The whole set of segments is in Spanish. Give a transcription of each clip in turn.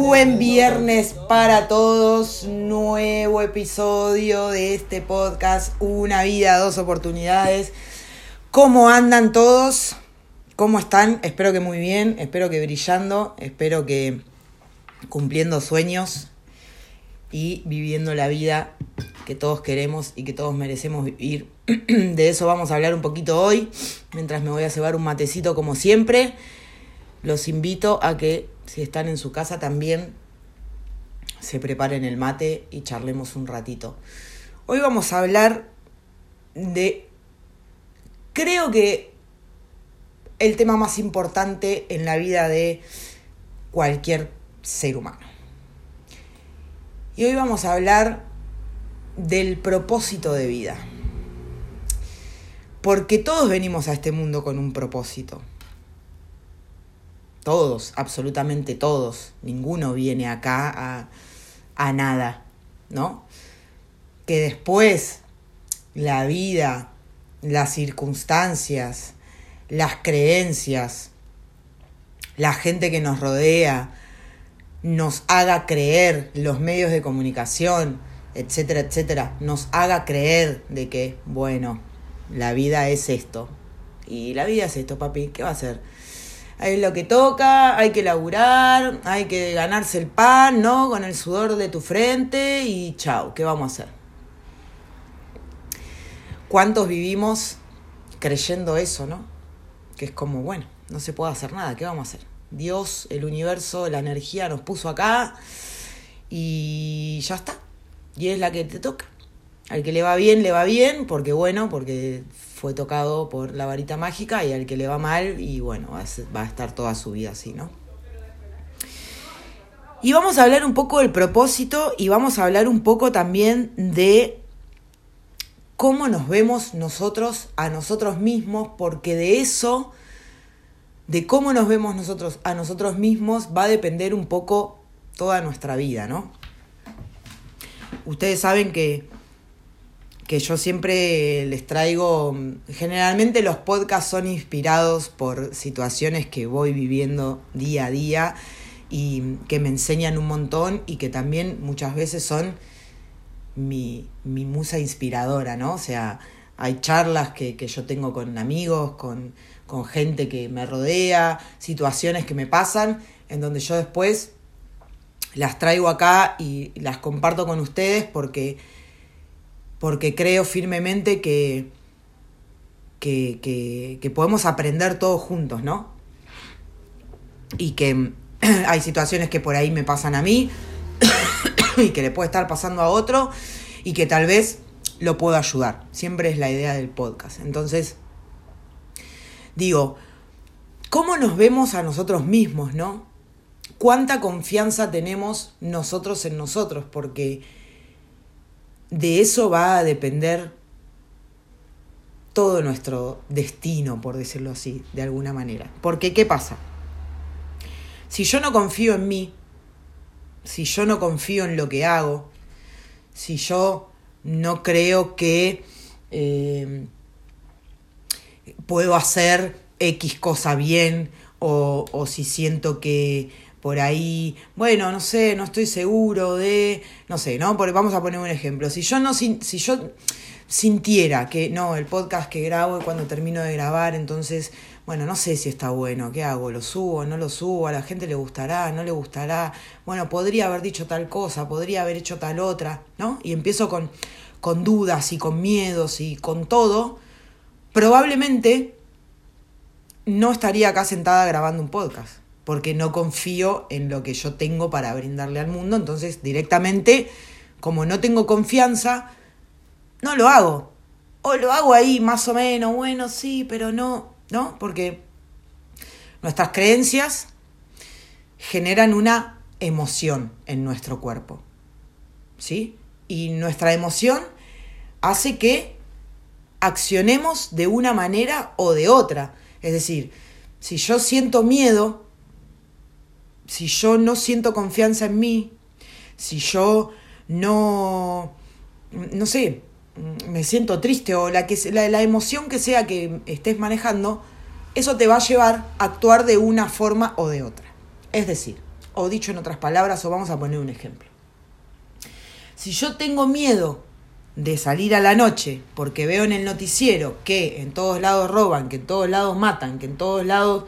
Buen viernes para todos, nuevo episodio de este podcast, Una vida, dos oportunidades. ¿Cómo andan todos? ¿Cómo están? Espero que muy bien, espero que brillando, espero que cumpliendo sueños y viviendo la vida que todos queremos y que todos merecemos vivir. De eso vamos a hablar un poquito hoy, mientras me voy a cebar un matecito como siempre. Los invito a que si están en su casa también se preparen el mate y charlemos un ratito. Hoy vamos a hablar de, creo que el tema más importante en la vida de cualquier ser humano. Y hoy vamos a hablar del propósito de vida. Porque todos venimos a este mundo con un propósito. Todos, absolutamente todos. Ninguno viene acá a, a nada, ¿no? Que después la vida, las circunstancias, las creencias, la gente que nos rodea, nos haga creer, los medios de comunicación, etcétera, etcétera, nos haga creer de que, bueno, la vida es esto. Y la vida es esto, papi, ¿qué va a hacer? Es lo que toca, hay que laburar, hay que ganarse el pan, ¿no? Con el sudor de tu frente y chao, ¿qué vamos a hacer? ¿Cuántos vivimos creyendo eso, no? Que es como, bueno, no se puede hacer nada, ¿qué vamos a hacer? Dios, el universo, la energía nos puso acá y ya está y es la que te toca. Al que le va bien, le va bien, porque bueno, porque fue tocado por la varita mágica, y al que le va mal, y bueno, va a estar toda su vida así, ¿no? Y vamos a hablar un poco del propósito y vamos a hablar un poco también de cómo nos vemos nosotros a nosotros mismos, porque de eso, de cómo nos vemos nosotros a nosotros mismos, va a depender un poco toda nuestra vida, ¿no? Ustedes saben que, que yo siempre les traigo, generalmente los podcasts son inspirados por situaciones que voy viviendo día a día y que me enseñan un montón y que también muchas veces son mi, mi musa inspiradora, ¿no? O sea, hay charlas que, que yo tengo con amigos, con, con gente que me rodea, situaciones que me pasan, en donde yo después las traigo acá y las comparto con ustedes porque, porque creo firmemente que, que, que, podemos aprender todos juntos, ¿no? Y que hay situaciones que por ahí me pasan a mí y que le puede estar pasando a otro y que tal vez lo puedo ayudar. Siempre es la idea del podcast. Entonces, digo, ¿cómo nos vemos a nosotros mismos, no? cuánta confianza tenemos nosotros en nosotros, porque de eso va a depender todo nuestro destino, por decirlo así, de alguna manera. Porque, ¿qué pasa? Si yo no confío en mí, si yo no confío en lo que hago, si yo no creo que eh, puedo hacer X cosa bien, o, o si siento que por ahí, bueno, no sé, no estoy seguro de, no sé, ¿no? Porque vamos a poner un ejemplo. Si yo no, si yo sintiera que, no, el podcast que grabo y cuando termino de grabar, entonces, bueno, no sé si está bueno, ¿qué hago? ¿Lo subo? ¿No lo subo? ¿A la gente le gustará? ¿No le gustará? Bueno, podría haber dicho tal cosa, podría haber hecho tal otra, ¿no? Y empiezo con, con dudas y con miedos y con todo, probablemente no estaría acá sentada grabando un podcast porque no confío en lo que yo tengo para brindarle al mundo. Entonces, directamente, como no tengo confianza, no lo hago. O lo hago ahí más o menos, bueno, sí, pero no, ¿no? Porque nuestras creencias generan una emoción en nuestro cuerpo. ¿Sí? Y nuestra emoción hace que accionemos de una manera o de otra. Es decir, si yo siento miedo, si yo no siento confianza en mí, si yo no, no sé, me siento triste o la, que, la, la emoción que sea que estés manejando, eso te va a llevar a actuar de una forma o de otra. Es decir, o dicho en otras palabras, o vamos a poner un ejemplo. Si yo tengo miedo de salir a la noche porque veo en el noticiero que en todos lados roban, que en todos lados matan, que en todos lados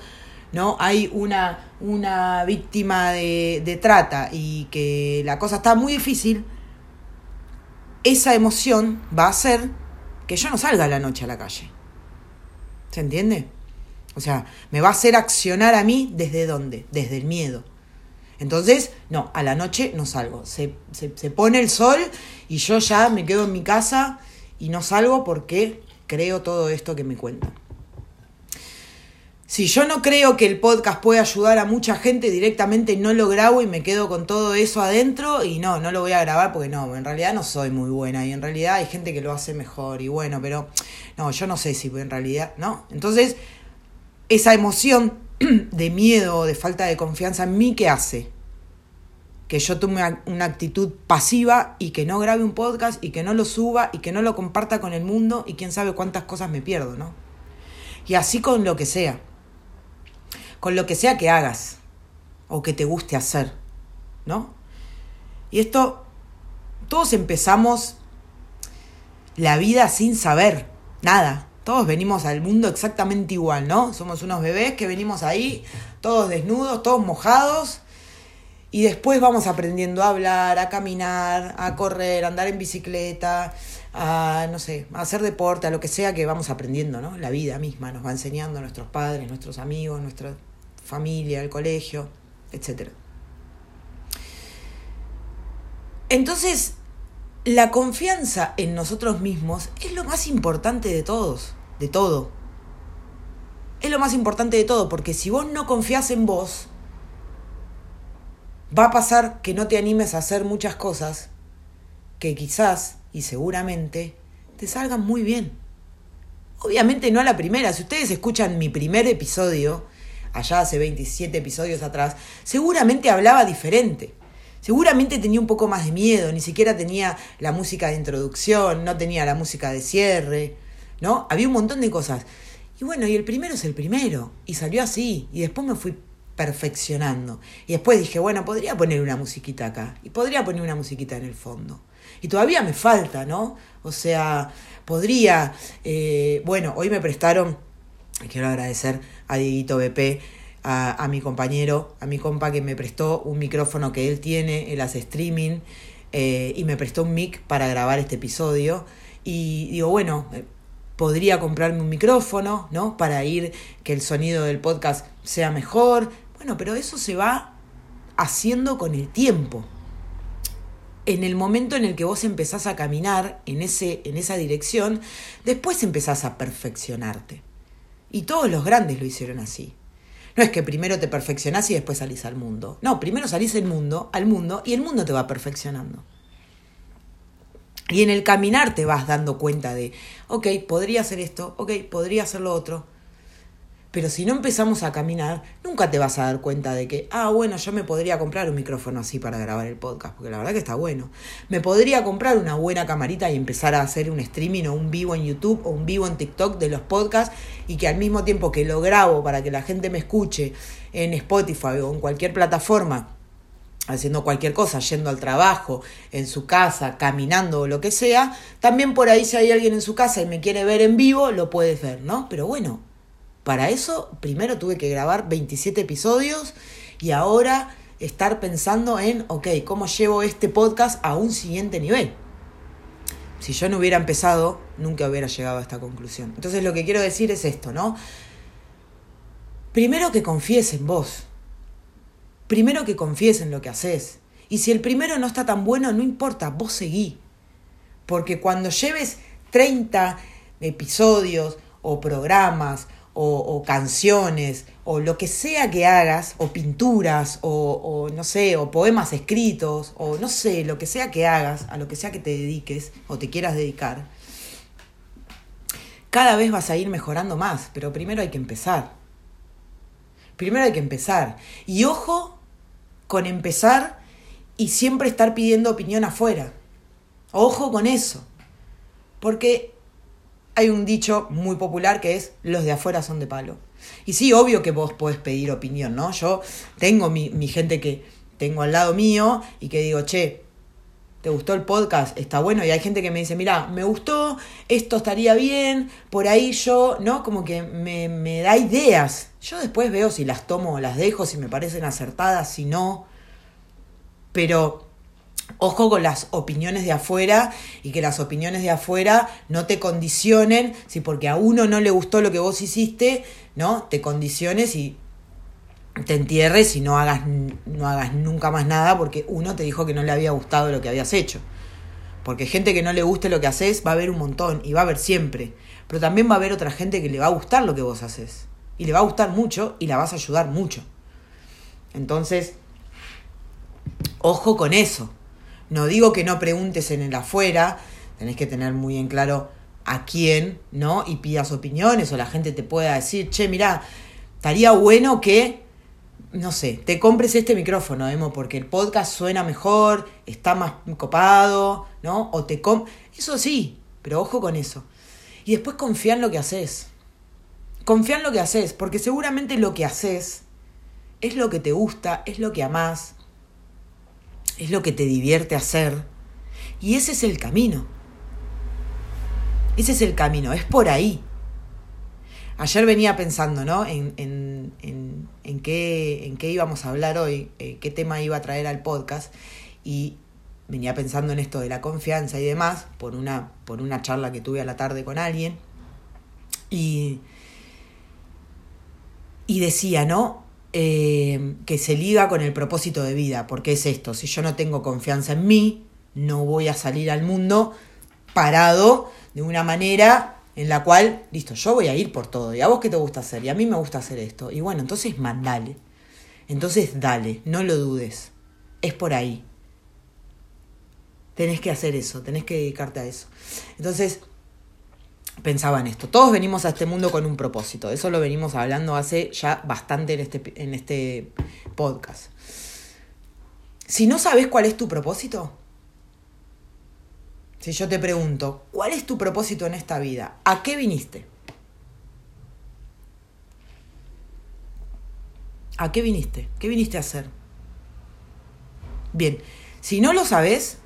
no hay una, una víctima de, de trata y que la cosa está muy difícil, esa emoción va a hacer que yo no salga a la noche a la calle. ¿Se entiende? O sea, me va a hacer accionar a mí desde dónde? Desde el miedo. Entonces, no, a la noche no salgo. Se, se, se, pone el sol y yo ya me quedo en mi casa y no salgo porque creo todo esto que me cuentan. Si yo no creo que el podcast puede ayudar a mucha gente, directamente no lo grabo y me quedo con todo eso adentro y no, no lo voy a grabar porque no, en realidad no soy muy buena y en realidad hay gente que lo hace mejor y bueno, pero no, yo no sé si en realidad, ¿no? Entonces, esa emoción de miedo o de falta de confianza en mí, ¿qué hace? Que yo tome una actitud pasiva y que no grabe un podcast y que no lo suba y que no lo comparta con el mundo y quién sabe cuántas cosas me pierdo, ¿no? Y así con lo que sea con lo que sea que hagas o que te guste hacer, ¿no? Y esto, todos empezamos la vida sin saber nada. Todos venimos al mundo exactamente igual, ¿no? Somos unos bebés que venimos ahí, todos desnudos, todos mojados, y después vamos aprendiendo a hablar, a caminar, a correr, a andar en bicicleta, a, no sé, a hacer deporte, a lo que sea que vamos aprendiendo, ¿no? La vida misma nos va enseñando nuestros padres, nuestros amigos, nuestros familia, el colegio, etc. Entonces, la confianza en nosotros mismos es lo más importante de todos, de todo. Es lo más importante de todo, porque si vos no confías en vos, va a pasar que no te animes a hacer muchas cosas que quizás y seguramente te salgan muy bien. Obviamente no a la primera. Si ustedes escuchan mi primer episodio, allá hace 27 episodios atrás, seguramente hablaba diferente. Seguramente tenía un poco más de miedo, ni siquiera tenía la música de introducción, no tenía la música de cierre, ¿no? Había un montón de cosas. Y bueno, y el primero es el primero, y salió así, y después me fui perfeccionando. Y después dije, bueno, podría poner una musiquita acá, y podría poner una musiquita en el fondo. Y todavía me falta, ¿no? O sea, podría, eh, bueno, hoy me prestaron quiero agradecer a Dieguito BP, a, mi compañero, a mi compa que me prestó un micrófono que él tiene, él hace streaming, eh, y me prestó un mic para grabar este episodio. Y digo, bueno, eh, podría comprarme un micrófono, ¿no? Para ir, que el sonido del podcast sea mejor. Bueno, pero eso se va haciendo con el tiempo. En el momento en el que vos empezás a caminar en, ese, en esa dirección, después empezás a perfeccionarte. Y todos los grandes lo hicieron así. No es que primero te perfeccionás y después salís al mundo. No, primero salís al mundo, al mundo y el mundo te va perfeccionando. Y en el caminar te vas dando cuenta de, ok, podría hacer esto, ok, podría hacer lo otro. Pero si no empezamos a caminar, nunca te vas a dar cuenta de que, ah, bueno, yo me podría comprar un micrófono así para grabar el podcast, porque la verdad que está bueno. Me podría comprar una buena camarita y empezar a hacer un streaming o un vivo en YouTube o un vivo en TikTok de los podcasts y que al mismo tiempo que lo grabo para que la gente me escuche en Spotify o en cualquier plataforma, haciendo cualquier cosa, yendo al trabajo, en su casa, caminando o lo que sea, también por ahí si hay alguien en su casa y me quiere ver en vivo, lo puedes ver, ¿no? Pero bueno, para eso, primero tuve que grabar 27 episodios y ahora estar pensando en, ok, ¿cómo llevo este podcast a un siguiente nivel? Si yo no hubiera empezado, nunca hubiera llegado a esta conclusión. Entonces lo que quiero decir es esto, ¿no? Primero que confíes en vos. Primero que confíes en lo que haces. Y si el primero no está tan bueno, no importa, vos seguí. Porque cuando lleves 30 episodios o programas o, canciones, o lo que sea que hagas, o pinturas, o, no sé, o poemas escritos, o no sé, lo que sea que hagas, a lo que sea que te dediques o te quieras dedicar, cada vez vas a ir mejorando más, pero primero hay que empezar. Primero hay que empezar. Y ojo con empezar y siempre estar pidiendo opinión afuera. Ojo con eso. Porque hay un dicho muy popular que es los de afuera son de palo. Y sí, obvio que vos podés pedir opinión, ¿no? Yo tengo mi, gente que tengo al lado mío y que digo, che, ¿Te gustó el podcast? Está bueno. Y hay gente que me dice, mira, me gustó, esto estaría bien, por ahí yo, ¿no? Como que me, me, da ideas. Yo después veo si las tomo o las dejo, si me parecen acertadas, si no. Pero ojo con las opiniones de afuera y que las opiniones de afuera no te condicionen, si porque a uno no le gustó lo que vos hiciste, ¿no? Te condiciones y te entierres y no hagas, no hagas nunca más nada porque uno te dijo que no le había gustado lo que habías hecho. Porque gente que no le guste lo que haces va a haber un montón y va a haber siempre. Pero también va a haber otra gente que le va a gustar lo que vos haces. Y le va a gustar mucho y la vas a ayudar mucho. Entonces, ojo con eso. No digo que no preguntes en el afuera, tenés que tener muy en claro a quién, ¿no? Y pidas opiniones o la gente te pueda decir, che, mira, estaría bueno que no sé, te compres este micrófono, Emo, porque el podcast suena mejor, está más copado, ¿no? O te com Eso sí, pero ojo con eso. Y después confía en lo que haces. Confía en lo que haces, porque seguramente lo que haces es lo que te gusta, es lo que amás, es lo que te divierte hacer. Y ese es el camino. Ese es el camino, es por ahí. Ayer venía pensando, ¿no? En, en, en, qué, en qué íbamos a hablar hoy, eh, qué tema iba a traer al podcast. Y venía pensando en esto de la confianza y demás, por una, por una charla que tuve a la tarde con alguien. Y, y decía, ¿no? Eh, que se liga con el propósito de vida, porque es esto, si yo no tengo confianza en mí, no voy a salir al mundo parado de una manera en la cual, listo, yo voy a ir por todo. ¿Y a vos qué te gusta hacer? Y a mí me gusta hacer esto. Y bueno, entonces mandale. Entonces dale, no lo dudes. Es por ahí. Tenés que hacer eso, tenés que dedicarte a eso. Entonces, pensaba en esto. Todos venimos a este mundo con un propósito. Eso lo venimos hablando hace ya bastante en este, en este podcast. Si no sabes cuál es tu propósito, si yo te pregunto, ¿cuál es tu propósito en esta vida? ¿A qué viniste? ¿A qué viniste? ¿Qué viniste a hacer? Bien, si no lo sabes,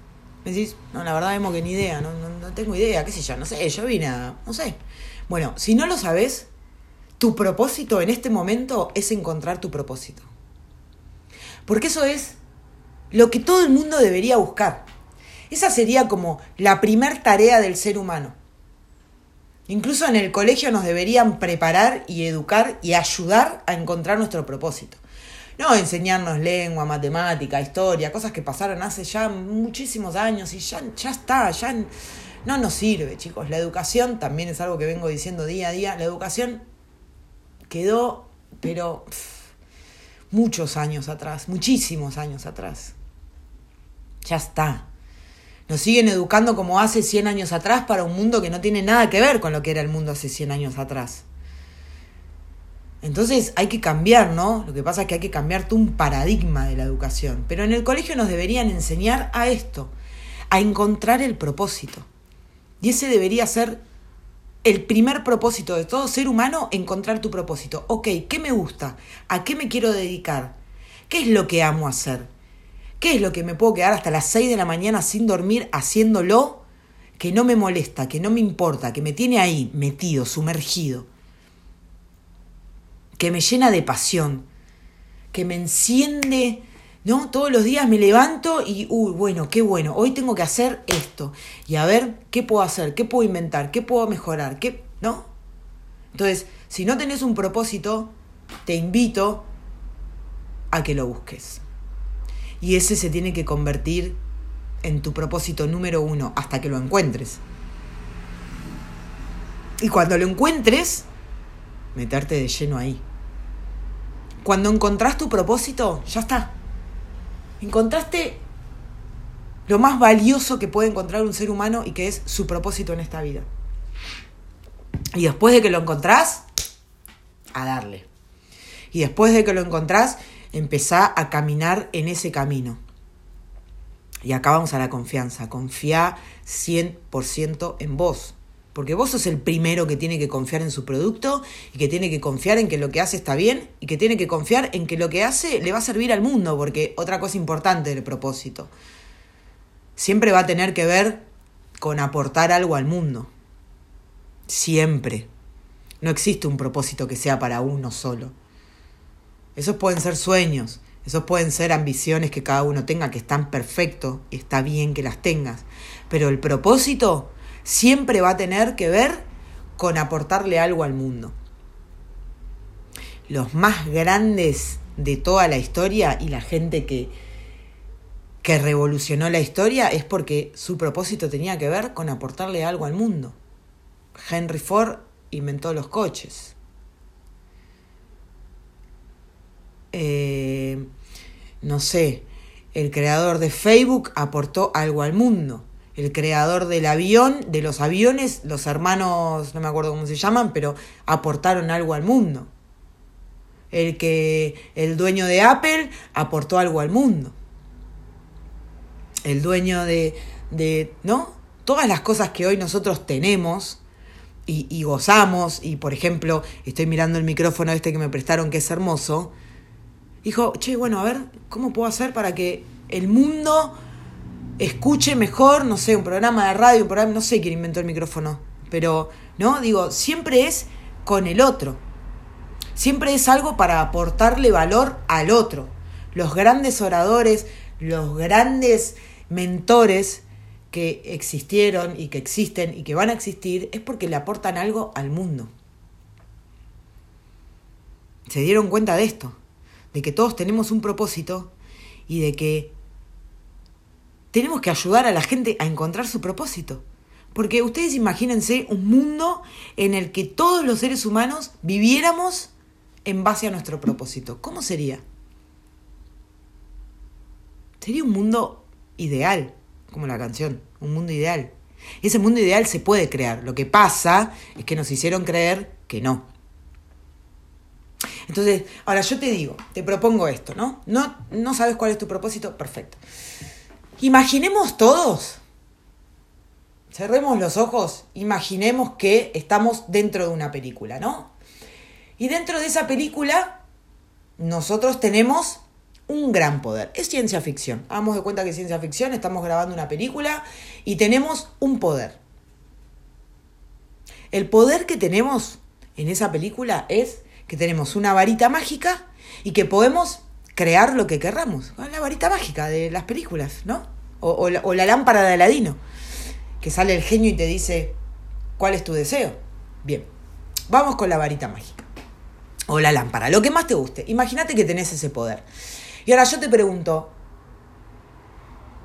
me decís, no, la verdad vemos que ni idea, no, no, tengo idea, qué sé yo, no sé, yo vine a, no sé. Bueno, si no lo sabes, tu propósito en este momento es encontrar tu propósito. Porque eso es lo que todo el mundo debería buscar. Esa sería como la primer tarea del ser humano. Incluso en el colegio nos deberían preparar y educar y ayudar a encontrar nuestro propósito. No enseñarnos lengua, matemática, historia, cosas que pasaron hace ya muchísimos años y ya, ya está, ya no nos sirve, chicos. La educación también es algo que vengo diciendo día a día. La educación quedó, pero muchos años atrás, muchísimos años atrás. Ya está. Nos siguen educando como hace 100 años atrás para un mundo que no tiene nada que ver con lo que era el mundo hace 100 años atrás. Entonces hay que cambiar, ¿no? Lo que pasa es que hay que cambiar un paradigma de la educación. Pero en el colegio nos deberían enseñar a esto, a encontrar el propósito. Y ese debería ser el primer propósito de todo ser humano, encontrar tu propósito. Ok, ¿qué me gusta? ¿A qué me quiero dedicar? ¿Qué es lo que amo hacer? ¿Qué es lo que me puedo quedar hasta las 6 de la mañana sin dormir haciéndolo? Que no me molesta, que no me importa, que me tiene ahí, metido, sumergido. Que me llena de pasión. Que me enciende, ¿no? Todos los días me levanto y, uy, bueno, qué bueno, hoy tengo que hacer esto. Y a ver, ¿qué puedo hacer? ¿Qué puedo inventar? ¿Qué puedo mejorar? ¿Qué? ¿No? Entonces, si no tenés un propósito, te invito a que lo busques. Y ese se tiene que convertir en tu propósito número uno hasta que lo encuentres. Y cuando lo encuentres, meterte de lleno ahí. Cuando encontrás tu propósito, ya está. Encontraste lo más valioso que puede encontrar un ser humano y que es su propósito en esta vida. Y después de que lo encontrás, a darle. Y después de que lo encontrás, empezá a caminar en ese camino. Y acá vamos a la confianza. Confía 100% en vos. Porque vos sos el primero que tiene que confiar en su producto y que tiene que confiar en que lo que hace está bien y que tiene que confiar en que lo que hace le va a servir al mundo, porque otra cosa importante del propósito. Siempre va a tener que ver con aportar algo al mundo. Siempre. No existe un propósito que sea para uno solo. Esos pueden ser sueños, esos pueden ser ambiciones que cada uno tenga, que están perfectos, está bien que las tengas. Pero el propósito siempre va a tener que ver con aportarle algo al mundo. Los más grandes de toda la historia y la gente que, que revolucionó la historia es porque su propósito tenía que ver con aportarle algo al mundo. Henry Ford inventó los coches. Eh, no sé, el creador de Facebook aportó algo al mundo el creador del avión, de los aviones, los hermanos, no me acuerdo cómo se llaman, pero aportaron algo al mundo. El que el dueño de Apple aportó algo al mundo. El dueño de, de ¿no? Todas las cosas que hoy nosotros tenemos y, y gozamos, y por ejemplo, estoy mirando el micrófono este que me prestaron, que es hermoso, dijo, che, bueno, a ver, ¿cómo puedo hacer para que el mundo escuche mejor, no sé, un programa de radio, un programa, no sé quién inventó el micrófono, pero, ¿no? Digo, siempre es con el otro. Siempre es algo para aportarle valor al otro. Los grandes oradores, los grandes mentores que existieron y que existen y que van a existir es porque le aportan algo al mundo. Se dieron cuenta de esto, de que todos tenemos un propósito y de que tenemos que ayudar a la gente a encontrar su propósito. Porque ustedes imagínense un mundo en el que todos los seres humanos viviéramos en base a nuestro propósito. ¿Cómo sería? Sería un mundo ideal, como la canción, un mundo ideal. Ese mundo ideal se puede crear. Lo que pasa es que nos hicieron creer que no. Entonces, ahora yo te digo, te propongo esto, ¿no? No, no sabes cuál es tu propósito, perfecto. Imaginemos todos, cerremos los ojos, imaginemos que estamos dentro de una película, ¿no? Y dentro de esa película nosotros tenemos un gran poder. Es ciencia ficción. Hagamos de cuenta que es ciencia ficción, estamos grabando una película y tenemos un poder. El poder que tenemos en esa película es que tenemos una varita mágica y que podemos crear lo que querramos. La varita mágica de las películas, ¿no? O, la, lámpara de Aladino, que sale el genio y te dice, ¿cuál es tu deseo? Bien, vamos con la varita mágica. O la lámpara, lo que más te guste. Imagínate que tenés ese poder. Y ahora yo te pregunto,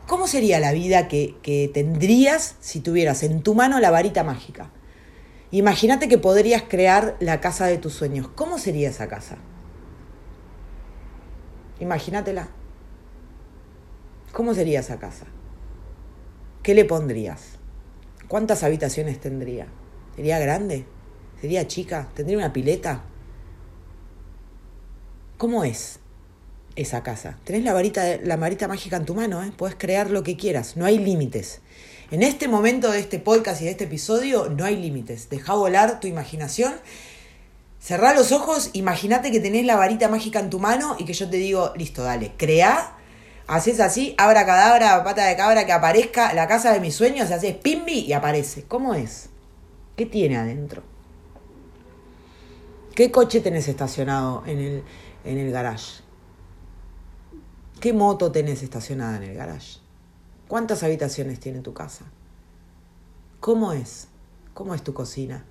¿cómo sería la vida que, que tendrías si tuvieras en tu mano la varita mágica? Imagínate que podrías crear la casa de tus sueños. ¿Cómo sería esa casa? Imagínatela. ¿Cómo sería esa casa? ¿Qué le pondrías? ¿Cuántas habitaciones tendría? ¿Sería grande? ¿Sería chica? ¿Tendría una pileta? ¿Cómo es esa casa? Tenés la varita, la varita mágica en tu mano, ¿eh? Puedes crear lo que quieras, no hay límites. En este momento de este podcast y de este episodio no hay límites. Deja volar tu imaginación Cerrá los ojos, imagínate que tenés la varita mágica en tu mano y que yo te digo, listo, dale, crea, haces así, abra cadabra, pata de cabra, que aparezca la casa de mis sueños, haces pimbi y aparece. ¿Cómo es? ¿Qué tiene adentro? ¿Qué coche tenés estacionado en el, en el garage? ¿Qué moto tenés estacionada en el garage? ¿Cuántas habitaciones tiene tu casa? ¿Cómo es? ¿Cómo es tu cocina?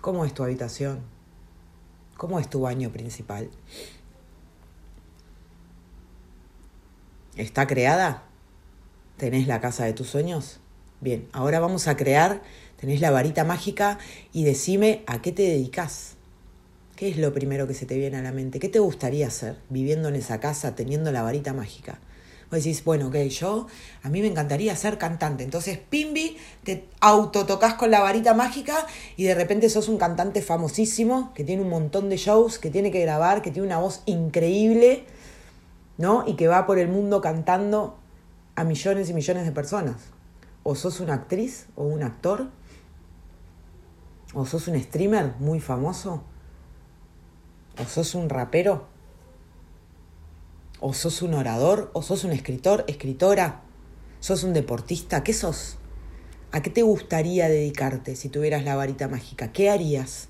¿Cómo es tu habitación? ¿Cómo es tu baño principal? ¿Está creada? ¿Tenés la casa de tus sueños? Bien, ahora vamos a crear, tenés la varita mágica y decime a qué te dedicas. ¿Qué es lo primero que se te viene a la mente? ¿Qué te gustaría hacer viviendo en esa casa, teniendo la varita mágica? Vos decís, bueno, ok, yo, a mí me encantaría ser cantante. Entonces, pimbi, te autotocas con la varita mágica y de repente sos un cantante famosísimo, que tiene un montón de shows, que tiene que grabar, que tiene una voz increíble, ¿no? Y que va por el mundo cantando a millones y millones de personas. o sos una actriz o un actor, o sos un streamer muy famoso, o sos un rapero, o sos un orador, o sos un escritor, escritora, sos un deportista, ¿qué sos? ¿A qué te gustaría dedicarte si tuvieras la varita mágica? ¿Qué harías?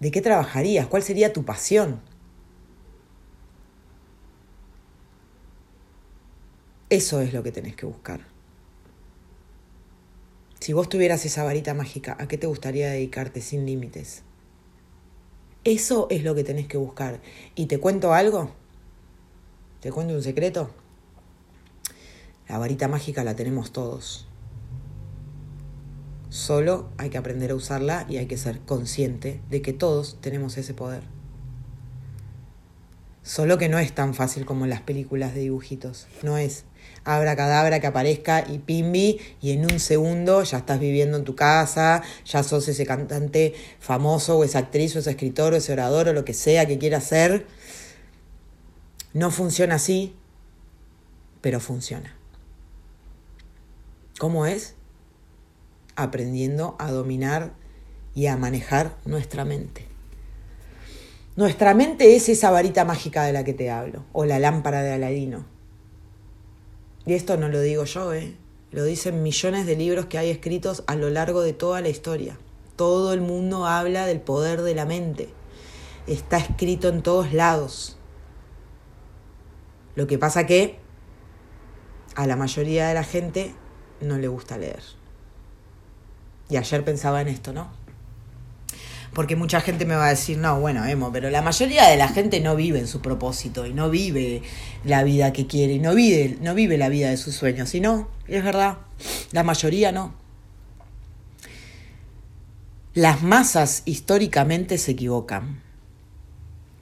¿De qué trabajarías? ¿Cuál sería tu pasión? Eso es lo que tenés que buscar. Si vos tuvieras esa varita mágica, ¿a qué te gustaría dedicarte sin límites? Eso es lo que tenés que buscar. ¿Y te cuento algo? ¿Te cuento un secreto? La varita mágica la tenemos todos. Solo hay que aprender a usarla y hay que ser consciente de que todos tenemos ese poder. Solo que no es tan fácil como las películas de dibujitos. No es abra cadabra que aparezca y pimbi y en un segundo ya estás viviendo en tu casa, ya sos ese cantante famoso o esa actriz o ese escritor o ese orador o lo que sea que quieras ser. No funciona así, pero funciona. ¿Cómo es? Aprendiendo a dominar y a manejar nuestra mente. Nuestra mente es esa varita mágica de la que te hablo, o la lámpara de Aladino. Y esto no lo digo yo, ¿eh? lo dicen millones de libros que hay escritos a lo largo de toda la historia. Todo el mundo habla del poder de la mente. Está escrito en todos lados. Lo que pasa que a la mayoría de la gente no le gusta leer. Y ayer pensaba en esto, ¿no? Porque mucha gente me va a decir, no, bueno, Emo, pero la mayoría de la gente no vive en su propósito y no vive la vida que quiere y no vive, no vive la vida de sus sueños. Y no, es verdad, la mayoría no. Las masas históricamente se equivocan.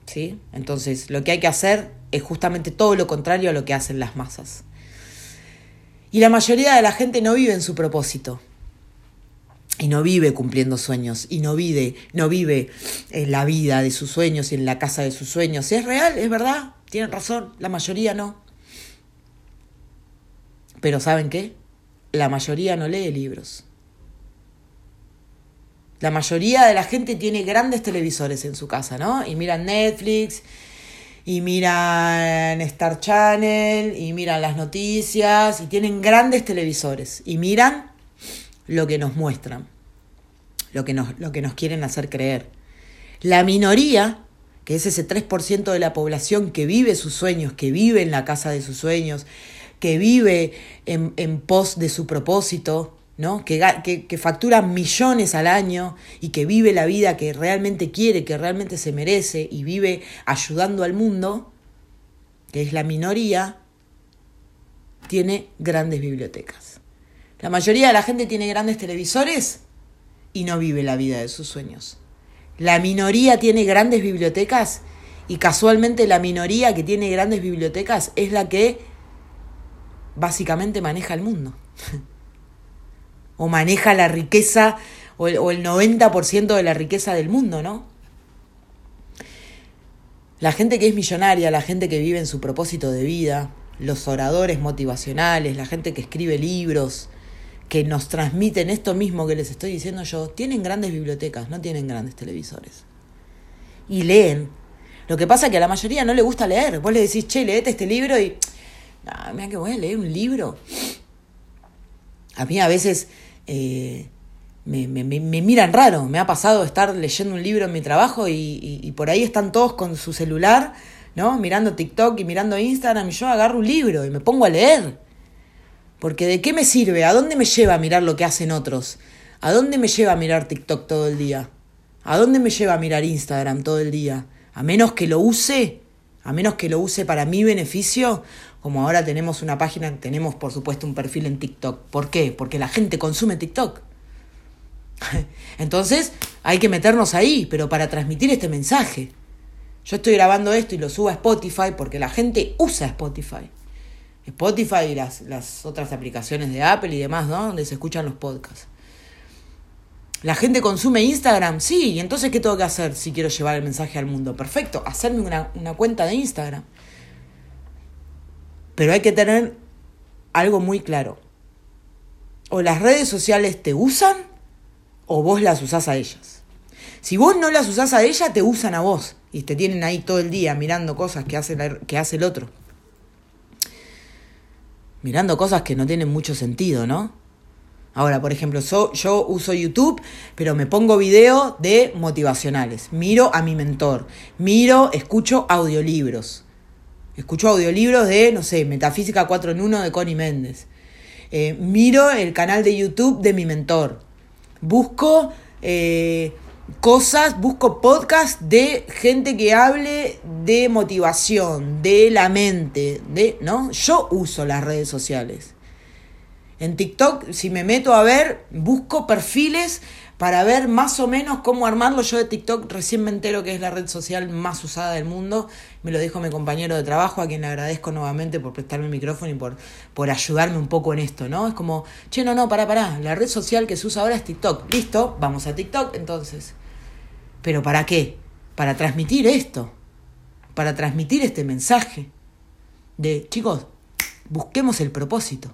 ¿Sí? Entonces, lo que hay que hacer es justamente todo lo contrario a lo que hacen las masas. Y la mayoría de la gente no vive en su propósito y no vive cumpliendo sueños y no vive, no vive en la vida de sus sueños y en la casa de sus sueños. Es real, es verdad, tienen razón, la mayoría no. Pero ¿saben qué? La mayoría no lee libros. La mayoría de la gente tiene grandes televisores en su casa, ¿no? Y miran Netflix, y miran Star Channel, y miran las noticias, y tienen grandes televisores, y miran lo que nos muestran, lo que nos, lo que nos quieren hacer creer. La minoría, que es ese 3% de la población que vive sus sueños, que vive en la casa de sus sueños, que vive en, en pos de su propósito, ¿no? Que, que, que, factura millones al año y que vive la vida que realmente quiere, que realmente se merece y vive ayudando al mundo, que es la minoría, tiene grandes bibliotecas. La mayoría de la gente tiene grandes televisores y no vive la vida de sus sueños. La minoría tiene grandes bibliotecas y casualmente la minoría que tiene grandes bibliotecas es la que básicamente maneja el mundo. o maneja la riqueza o el, o el 90% de la riqueza del mundo, ¿no? La gente que es millonaria, la gente que vive en su propósito de vida, los oradores motivacionales, la gente que escribe libros, que nos transmiten esto mismo que les estoy diciendo yo, tienen grandes bibliotecas, no tienen grandes televisores. Y leen. Lo que pasa es que a la mayoría no le gusta leer. Vos le decís, che, leete este libro y... Mira que voy a leer un libro. A mí a veces eh, me, me, me, miran raro. Me ha pasado estar leyendo un libro en mi trabajo y, y, y por ahí están todos con su celular, ¿no? Mirando TikTok y mirando Instagram y yo agarro un libro y me pongo a leer. Porque ¿de qué me sirve? ¿A dónde me lleva a mirar lo que hacen otros? ¿A dónde me lleva a mirar TikTok todo el día? ¿A dónde me lleva a mirar Instagram todo el día? A menos que lo use, a menos que lo use para mi beneficio, como ahora tenemos una página, tenemos por supuesto un perfil en TikTok. ¿Por qué? Porque la gente consume TikTok. Entonces hay que meternos ahí, pero para transmitir este mensaje. Yo estoy grabando esto y lo subo a Spotify porque la gente usa Spotify. Spotify y las, otras aplicaciones de Apple y demás, ¿no? Donde se escuchan los podcasts. ¿La gente consume Instagram? Sí, y entonces ¿qué tengo que hacer si quiero llevar el mensaje al mundo? Perfecto, hacerme una, una cuenta de Instagram. Pero hay que tener algo muy claro. O las redes sociales te usan o vos las usás a ellas. Si vos no las usás a ellas, te usan a vos y te tienen ahí todo el día mirando cosas que hace, que hace el otro. Mirando cosas que no tienen mucho sentido, ¿no? Ahora, por ejemplo, yo uso YouTube, pero me pongo video de motivacionales. Miro a mi mentor. Miro, escucho audiolibros. Escucho audiolibros de, no sé, Metafísica 4 en 1 de Connie Méndez. Eh, miro el canal de YouTube de mi mentor. Busco eh, cosas, busco podcasts de gente que hable de motivación, de la mente, de, ¿no? Yo uso las redes sociales. En TikTok, si me meto a ver, busco perfiles para ver más o menos cómo armarlo. Yo de TikTok recién me entero que es la red social más usada del mundo. Me lo dijo mi compañero de trabajo, a quien le agradezco nuevamente por prestarme el micrófono y por, por ayudarme un poco en esto, ¿no? Es como, che, no, no, pará, pará. La red social que se usa ahora es TikTok. Listo, vamos a TikTok entonces. ¿Pero para qué? Para transmitir esto. Para transmitir este mensaje. De, chicos, busquemos el propósito.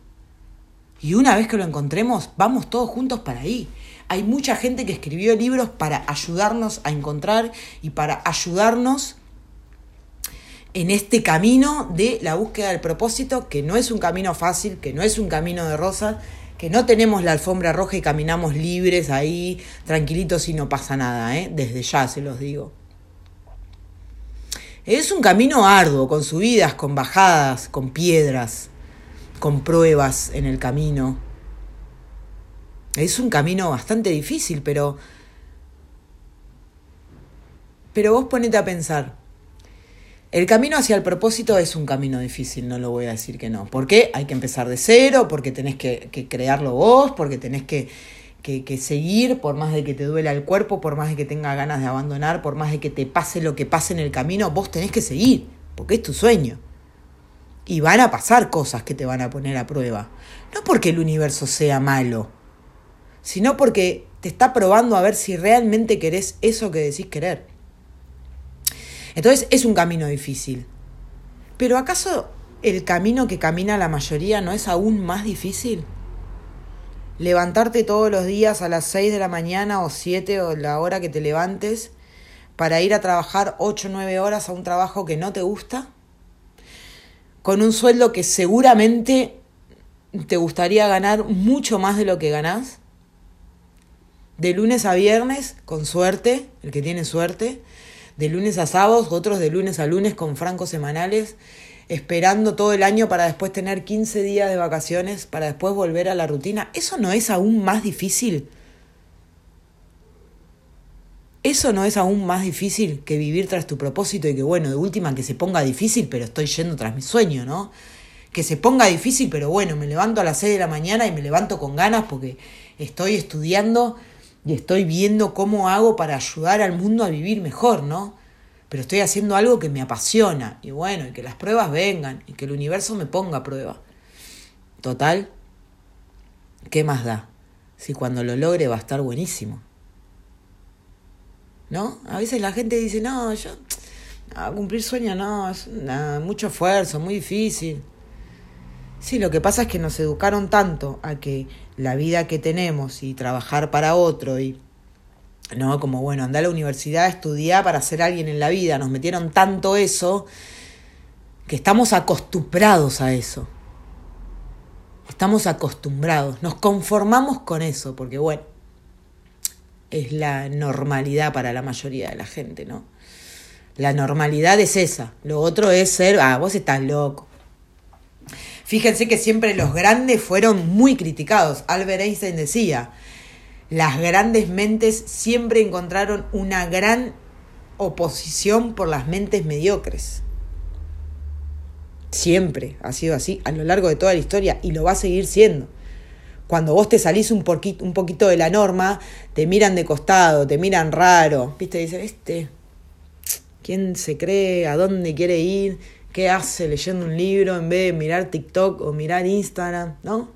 Y una vez que lo encontremos, vamos todos juntos para ahí. Hay mucha gente que escribió libros para ayudarnos a encontrar y para ayudarnos en este camino de la búsqueda del propósito, que no es un camino fácil, que no es un camino de rosas, que no tenemos la alfombra roja y caminamos libres ahí, tranquilitos y no pasa nada, ¿eh? desde ya se los digo. Es un camino arduo, con subidas, con bajadas, con piedras, con pruebas en el camino. Es un camino bastante difícil, pero... Pero vos ponete a pensar. El camino hacia el propósito es un camino difícil, no lo voy a decir que no. ¿Por qué? Hay que empezar de cero, porque tenés que, crearlo vos, porque tenés que, que, seguir, por más de que te duela el cuerpo, por más de que tenga ganas de abandonar, por más de que te pase lo que pase en el camino, vos tenés que seguir, porque es tu sueño. Y van a pasar cosas que te van a poner a prueba. No porque el universo sea malo, sino porque te está probando a ver si realmente querés eso que decís querer. Entonces es un camino difícil. Pero ¿acaso el camino que camina la mayoría no es aún más difícil? Levantarte todos los días a las 6 de la mañana o 7 o la hora que te levantes para ir a trabajar 8 o 9 horas a un trabajo que no te gusta con un sueldo que seguramente te gustaría ganar mucho más de lo que ganás, de lunes a viernes, con suerte, el que tiene suerte, de lunes a sábados, otros de lunes a lunes con francos semanales, esperando todo el año para después tener 15 días de vacaciones, para después volver a la rutina, ¿eso no es aún más difícil? Eso no es aún más difícil que vivir tras tu propósito y que, bueno, de última que se ponga difícil, pero estoy yendo tras mi sueño, ¿no? Que se ponga difícil, pero bueno, me levanto a las 6 de la mañana y me levanto con ganas porque estoy estudiando y estoy viendo cómo hago para ayudar al mundo a vivir mejor, ¿no? Pero estoy haciendo algo que me apasiona y bueno, y que las pruebas vengan y que el universo me ponga a prueba. Total, ¿qué más da? Si cuando lo logre va a estar buenísimo. ¿no? A veces la gente dice, no, yo, cumplir sueños no, es mucho esfuerzo, muy difícil. Sí, lo que pasa es que nos educaron tanto a que la vida que tenemos y trabajar para otro y no como bueno, andar a la universidad, estudiar para ser alguien en la vida, nos metieron tanto eso que estamos acostumbrados a eso. Estamos acostumbrados, nos conformamos con eso, porque bueno, es la normalidad para la mayoría de la gente, ¿no? La normalidad es esa. Lo otro es ser, ah, vos estás loco. Fíjense que siempre los grandes fueron muy criticados. Albert Einstein decía, las grandes mentes siempre encontraron una gran oposición por las mentes mediocres. Siempre ha sido así a lo largo de toda la historia y lo va a seguir siendo cuando vos te salís un poquito, de la norma, te miran de costado, te miran raro, ¿viste? Dicen, este, ¿quién se cree? ¿A dónde quiere ir? ¿Qué hace leyendo un libro en vez de mirar TikTok o mirar Instagram? ¿No?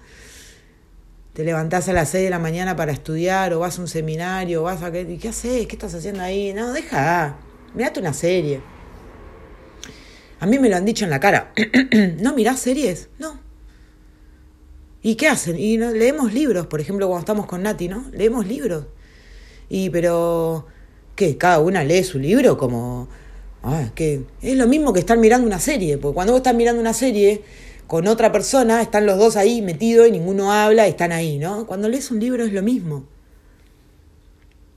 Te levantás a las 6 de la mañana para estudiar o vas a un seminario, o vas a... ¿Qué, ¿Qué haces? ¿Qué estás haciendo ahí? No, deja, mirate una serie. A mí me lo han dicho en la cara. ¿No mirás series? No. ¿Y qué hacen? Y no, leemos libros, por ejemplo, cuando estamos con Nati, ¿no? Leemos libros. Y pero, ¿qué? ¿Cada una lee su libro? Como, ah, que es lo mismo que estar mirando una serie, porque cuando vos estás mirando una serie con otra persona, están los dos ahí metidos y ninguno habla, están ahí, ¿no? Cuando lees un libro es lo mismo.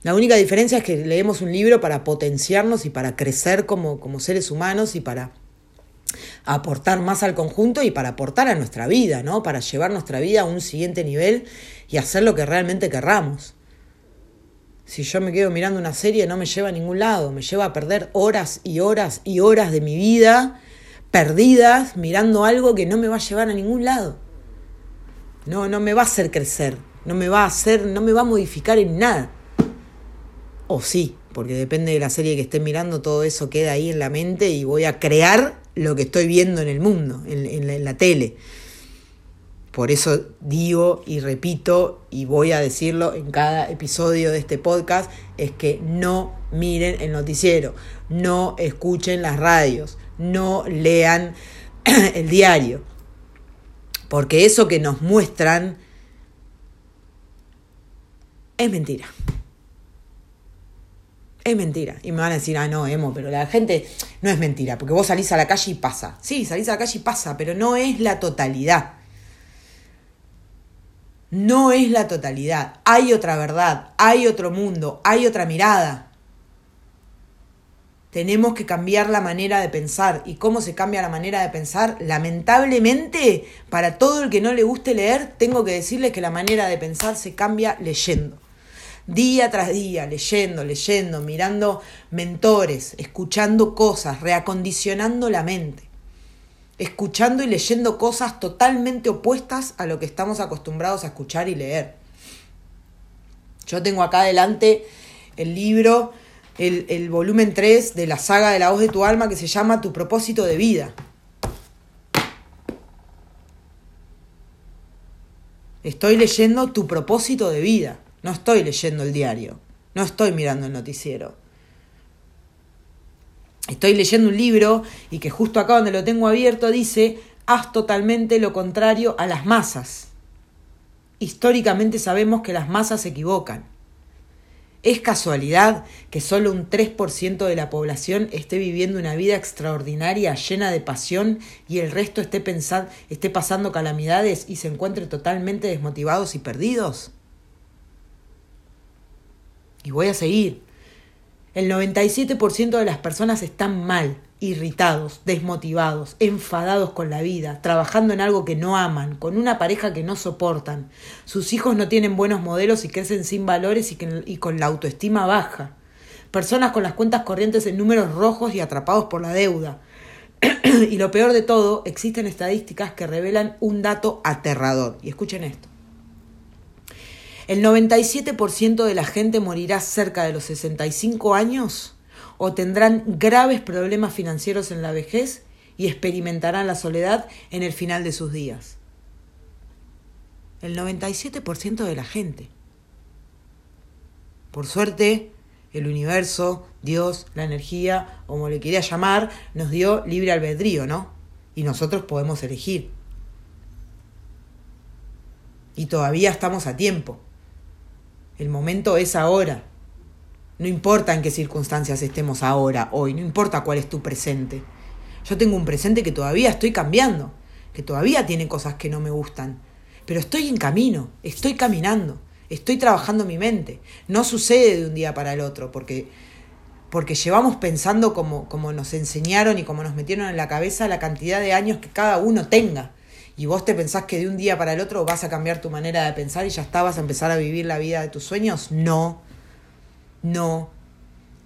La única diferencia es que leemos un libro para potenciarnos y para crecer como, como seres humanos y para aportar más al conjunto y para aportar a nuestra vida, ¿no? Para llevar nuestra vida a un siguiente nivel y hacer lo que realmente querramos. Si yo me quedo mirando una serie no me lleva a ningún lado, me lleva a perder horas y horas y horas de mi vida perdidas mirando algo que no me va a llevar a ningún lado. No, no me va a hacer crecer, no me va a hacer, no me va a modificar en nada. O sí, porque depende de la serie que esté mirando, todo eso queda ahí en la mente y voy a crear lo que estoy viendo en el mundo, en, la, tele. Por eso digo y repito y voy a decirlo en cada episodio de este podcast, es que no miren el noticiero, no escuchen las radios, no lean el diario. Porque eso que nos muestran es mentira. Es mentira. Y me van a decir, ah, no, Emo, pero la gente no es mentira, porque vos salís a la calle y pasa. Sí, salís a la calle y pasa, pero no es la totalidad. No es la totalidad. Hay otra verdad, hay otro mundo, hay otra mirada. Tenemos que cambiar la manera de pensar. ¿Y cómo se cambia la manera de pensar? Lamentablemente, para todo el que no le guste leer, tengo que decirles que la manera de pensar se cambia leyendo día tras día, leyendo, leyendo, mirando mentores, escuchando cosas, reacondicionando la mente, escuchando y leyendo cosas totalmente opuestas a lo que estamos acostumbrados a escuchar y leer. Yo tengo acá adelante el libro, el, volumen 3 de la saga de la voz de tu alma que se llama Tu propósito de vida. Estoy leyendo tu propósito de vida. No estoy leyendo el diario, no estoy mirando el noticiero. Estoy leyendo un libro y que justo acá donde lo tengo abierto dice, haz totalmente lo contrario a las masas. Históricamente sabemos que las masas se equivocan. ¿Es casualidad que solo un 3% de la población esté viviendo una vida extraordinaria, llena de pasión, y el resto esté, esté pasando calamidades y se encuentre totalmente desmotivados y perdidos? Y voy a seguir. El 97% de las personas están mal, irritados, desmotivados, enfadados con la vida, trabajando en algo que no aman, con una pareja que no soportan. Sus hijos no tienen buenos modelos y crecen sin valores y, con la autoestima baja. Personas con las cuentas corrientes en números rojos y atrapados por la deuda. y lo peor de todo, existen estadísticas que revelan un dato aterrador. Y escuchen esto. El 97% de la gente morirá cerca de los 65 años o tendrán graves problemas financieros en la vejez y experimentarán la soledad en el final de sus días. El 97% de la gente. Por suerte, el universo, Dios, la energía, como le quería llamar, nos dio libre albedrío, ¿no? Y nosotros podemos elegir. Y todavía estamos a tiempo. El momento es ahora. No importa en qué circunstancias estemos ahora, hoy, no importa cuál es tu presente. Yo tengo un presente que todavía estoy cambiando, que todavía tiene cosas que no me gustan, pero estoy en camino, estoy caminando, estoy trabajando mi mente. No sucede de un día para el otro, porque, porque llevamos pensando como, como nos enseñaron y como nos metieron en la cabeza la cantidad de años que cada uno tenga y vos te pensás que de un día para el otro vas a cambiar tu manera de pensar y ya está, vas a empezar a vivir la vida de tus sueños, no, no.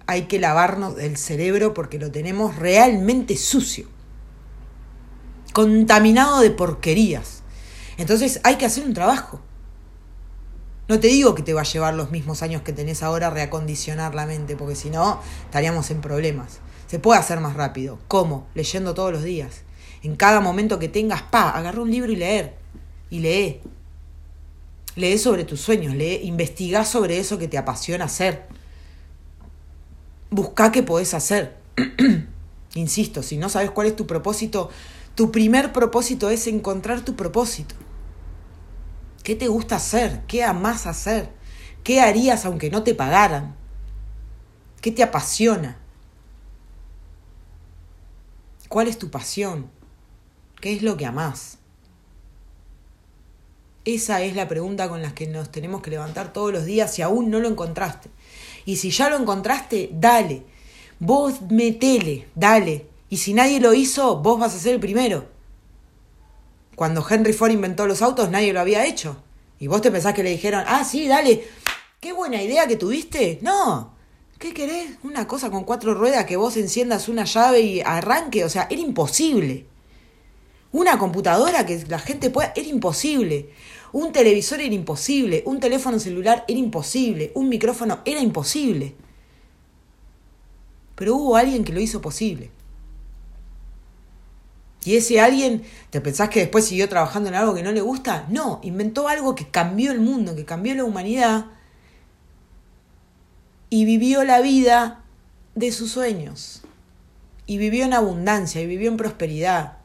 Hay que lavarnos el cerebro porque lo tenemos realmente sucio, contaminado de porquerías. Entonces hay que hacer un trabajo. No te digo que te va a llevar los mismos años que tenés ahora reacondicionar la mente, porque si no, estaríamos en problemas. Se puede hacer más rápido. ¿Cómo? Leyendo todos los días en cada momento que tengas, pa, agarra un libro y leer. Y lee. Lee sobre tus sueños, lee, investiga sobre eso que te apasiona hacer. Busca qué podés hacer. Insisto, si no sabes cuál es tu propósito, tu primer propósito es encontrar tu propósito. ¿Qué te gusta hacer? ¿Qué amas hacer? ¿Qué harías aunque no te pagaran? ¿Qué te apasiona? ¿Cuál es tu pasión? ¿Qué es lo que amás? Esa es la pregunta con la que nos tenemos que levantar todos los días si aún no lo encontraste. Y si ya lo encontraste, dale. Vos metele, dale. Y si nadie lo hizo, vos vas a ser el primero. Cuando Henry Ford inventó los autos, nadie lo había hecho. Y vos te pensás que le dijeron, ah, sí, dale, qué buena idea que tuviste. No, ¿qué querés? Una cosa con cuatro ruedas que vos enciendas una llave y arranque. O sea, era imposible. Una computadora que la gente pueda, era imposible. Un televisor era imposible. Un teléfono celular era imposible. Un micrófono era imposible. Pero hubo alguien que lo hizo posible. Y ese alguien, ¿te pensás que después siguió trabajando en algo que no le gusta? No, inventó algo que cambió el mundo, que cambió la humanidad y vivió la vida de sus sueños. Y vivió en abundancia, y vivió en prosperidad.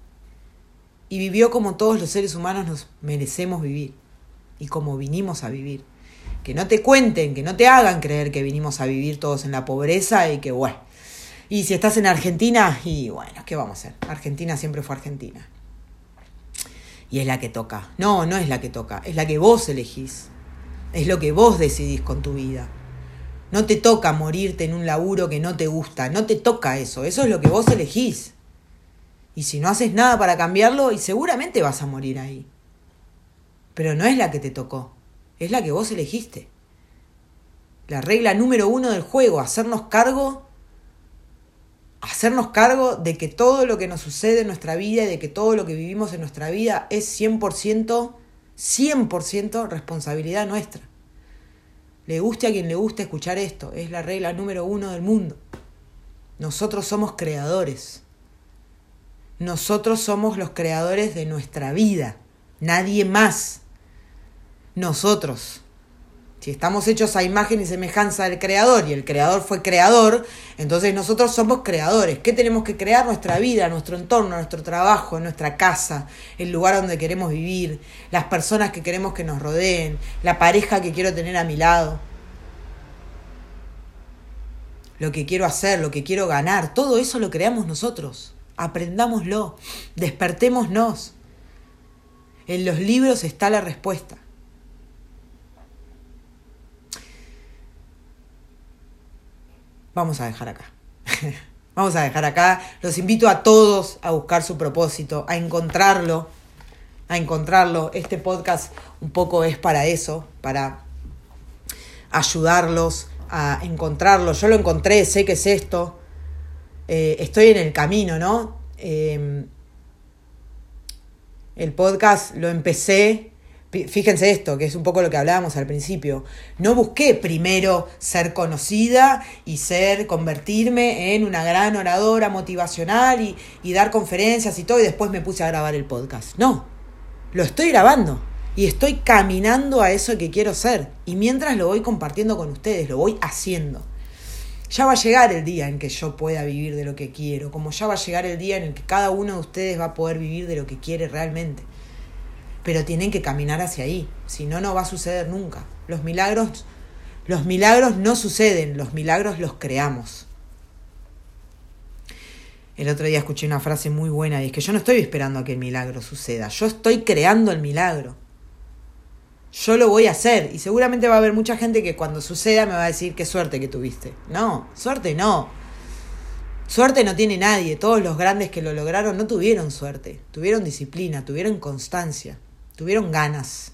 Y vivió como todos los seres humanos nos merecemos vivir. Y como vinimos a vivir. Que no te cuenten, que no te hagan creer que vinimos a vivir todos en la pobreza y que bueno y si estás en Argentina, y bueno, ¿qué vamos a hacer? Argentina siempre fue Argentina. Y es la que toca. No, no es la que toca, es la que vos elegís. Es lo que vos decidís con tu vida. No te toca morirte en un laburo que no te gusta, no te toca eso, eso es lo que vos elegís. Y si no haces nada para cambiarlo, y seguramente vas a morir ahí. Pero no es la que te tocó, es la que vos elegiste. La regla número uno del juego, hacernos cargo hacernos cargo de que todo lo que nos sucede en nuestra vida y de que todo lo que vivimos en nuestra vida es 100%, 100% responsabilidad nuestra. Le guste a quien le guste escuchar esto, es la regla número uno del mundo. Nosotros somos creadores. Nosotros somos los creadores de nuestra vida, nadie más. Nosotros. Si estamos hechos a imagen y semejanza del creador y el creador fue creador, entonces nosotros somos creadores. ¿Qué tenemos que crear? Nuestra vida, nuestro entorno, nuestro trabajo, nuestra casa, el lugar donde queremos vivir, las personas que queremos que nos rodeen, la pareja que quiero tener a mi lado. Lo que quiero hacer, lo que quiero ganar, todo eso lo creamos nosotros. Aprendámoslo, despertémonos. En los libros está la respuesta. vamos a dejar acá. vamos a dejar acá. Los invito a todos a buscar su propósito, a encontrarlo, a encontrarlo. Este podcast un poco es para eso, para ayudarlos a encontrarlo. Yo lo encontré, sé que es esto. Eh, estoy en el camino, ¿no? Em, el podcast lo empecé Fíjense esto, que es un poco lo que hablábamos al principio. No busqué primero ser conocida y ser, convertirme en una gran oradora motivacional y, y dar conferencias y todo, y después me puse a grabar el podcast. No, lo estoy grabando y estoy caminando a eso que quiero ser. Y mientras lo voy compartiendo con ustedes, lo voy haciendo. Ya va a llegar el día en que yo pueda vivir de lo que quiero, como ya va a llegar el día en el que cada uno de ustedes va a poder vivir de lo que quiere realmente pero tienen que caminar hacia ahí, si no, no va a suceder nunca. Los milagros, los milagros no suceden, los milagros los creamos. El otro día escuché una frase muy buena y es que yo no estoy esperando a que el milagro suceda, yo estoy creando el milagro. Yo lo voy a hacer y seguramente va a haber mucha gente que cuando suceda me va a decir qué suerte que tuviste. No, suerte no. Suerte no tiene nadie, todos los grandes que lo lograron no tuvieron suerte, tuvieron disciplina, tuvieron constancia tuvieron ganas,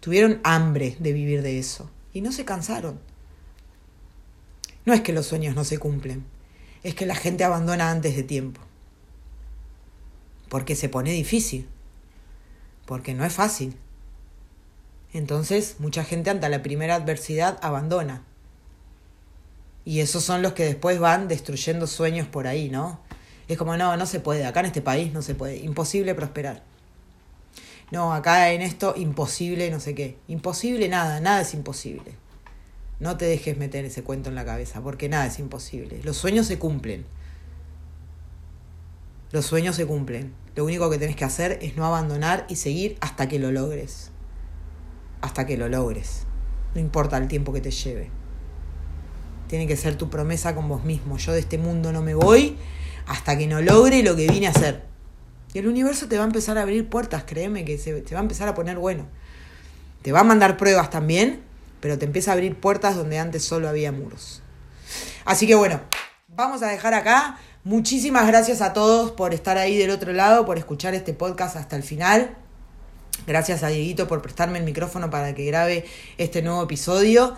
tuvieron hambre de vivir de eso y no se cansaron. No es que los sueños no se cumplen, es que la gente abandona antes de tiempo. Porque se pone difícil, porque no es fácil. Entonces mucha gente ante la primera adversidad abandona. Y esos son los que después van destruyendo sueños por ahí, ¿no? Es como, no, no se puede, acá en este país no se puede, imposible prosperar no, acá en esto imposible, no sé qué. Imposible nada, nada es imposible. No te dejes meter ese cuento en la cabeza, porque nada es imposible. Los sueños se cumplen. Los sueños se cumplen. Lo único que tenés que hacer es no abandonar y seguir hasta que lo logres. Hasta que lo logres. No importa el tiempo que te lleve. Tiene que ser tu promesa con vos mismo. Yo de este mundo no me voy hasta que no logre lo que vine a hacer. Y el universo te va a empezar a abrir puertas, créeme que se, va a empezar a poner bueno. Te va a mandar pruebas también, pero te empieza a abrir puertas donde antes solo había muros. Así que bueno, vamos a dejar acá. Muchísimas gracias a todos por estar ahí del otro lado, por escuchar este podcast hasta el final. Gracias a Dieguito por prestarme el micrófono para que grabe este nuevo episodio.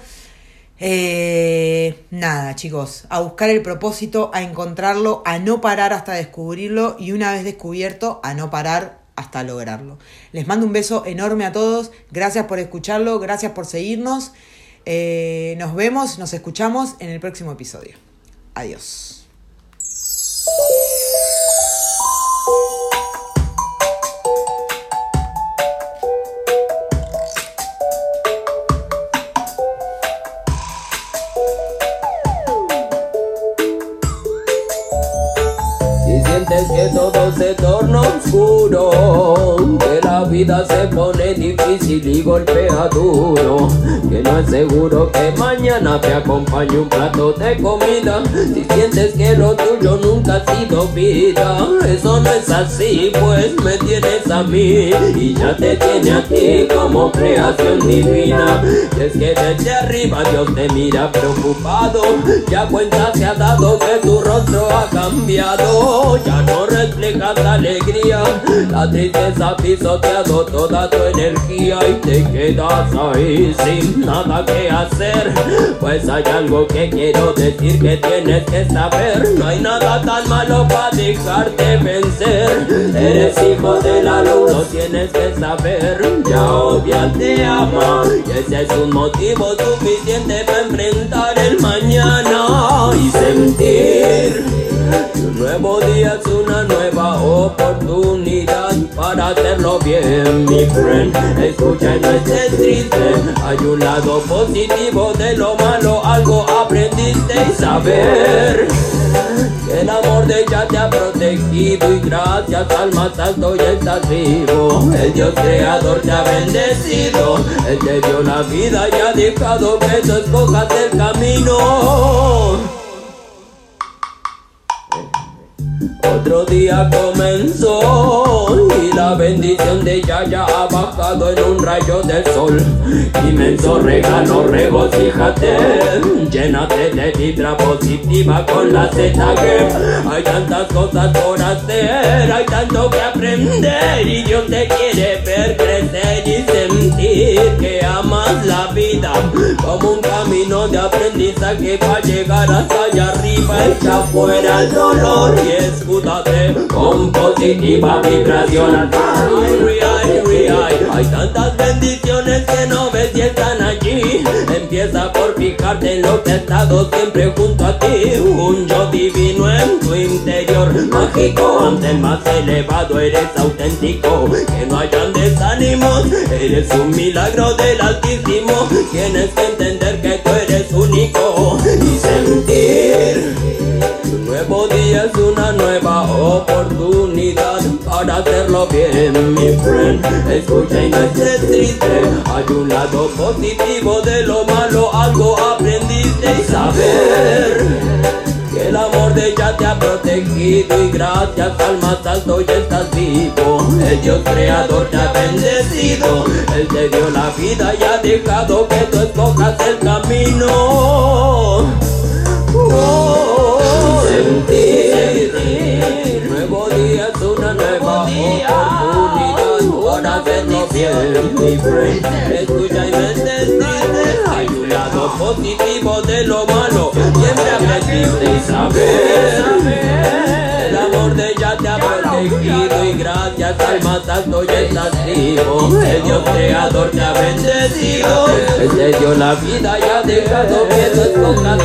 Eh, nada, chicos, a buscar el propósito, a encontrarlo, a no parar hasta descubrirlo y una vez descubierto, a no parar hasta lograrlo. Les mando un beso enorme a todos, gracias por escucharlo, gracias por seguirnos. Eh, nos vemos, nos escuchamos en el próximo episodio. Adiós. Torna oscuro, que la vida se pone difícil y golpea duro, que no es seguro que mañana te acompañe un plato de comida, si sientes que lo tuyo nunca ha sido vida, eso no es así, pues me tienes a mí. Y ya te tiene a ti como creación divina, y es que desde arriba Dios te mira preocupado, ya cuenta se ha dado que tu rostro ha cambiado, ya no reflejas alegría. La tristeza ha pisoteado toda tu energía y te quedas ahí sin nada que hacer. Pues hay algo que quiero decir que tienes que saber. No hay nada tan malo para dejarte vencer. Eres hijo de la luz, lo tienes que saber. Ya obvia te ama y ese es un motivo suficiente para enfrentar el mañana y sentir. Un nuevo día es una nueva oportunidad para hacerlo bien, mi friend. Escucha y no estés triste. Hay un lado positivo de lo malo, algo aprendiste y saber. Que el amor de ella te ha protegido y gracias al más alto ya estás vivo. El Dios creador te ha bendecido. Él te dio la vida y ha dejado que tú escojas el camino. Otro día comenzó y la bendición de ella ya ha bajado en un rayo del sol. Inmenso regalo, regocíjate, llénate de vibra positiva con la Z hay tantas cosas por hacer, hay tanto que aprender y Dios te quiere ver crecer y sentir que amas la vida como un camino de aprendizaje para llegar hasta allá arriba, echa fuera el dolor y escúdate con positiva vibración. Hay tantas bendiciones que no ves y están allí. Empieza por fijarte en lo que ha estado siempre junto a ti. Un yo divino en tu interior, mágico. Ante el más elevado eres auténtico. Que no hayan desánimos, eres un milagro del Altísimo. Tienes que entender que tú eres único y sentir. Nuevo día es una nueva oportunidad para hacerlo bien, mi friend. Escucha y no estés triste. Hay un lado positivo de lo malo, algo aprendiste y saber que el amor de ella te ha protegido y gracias al más alto ya estás vivo. El Dios creador te ha bendecido, Él te dio la vida y ha dejado que tú escojas el camino. Oh, sentir, nuevo día es una nueva oportunidad para mi friend. Escucha y me hay un lado positivo de lo malo, siempre aprendiste y saber. El amor de ella te ha protegido y gracias al alto ya estás vivo. El Dios creador te ha bendecido. Él te dio la vida y ha dejado que tú escojas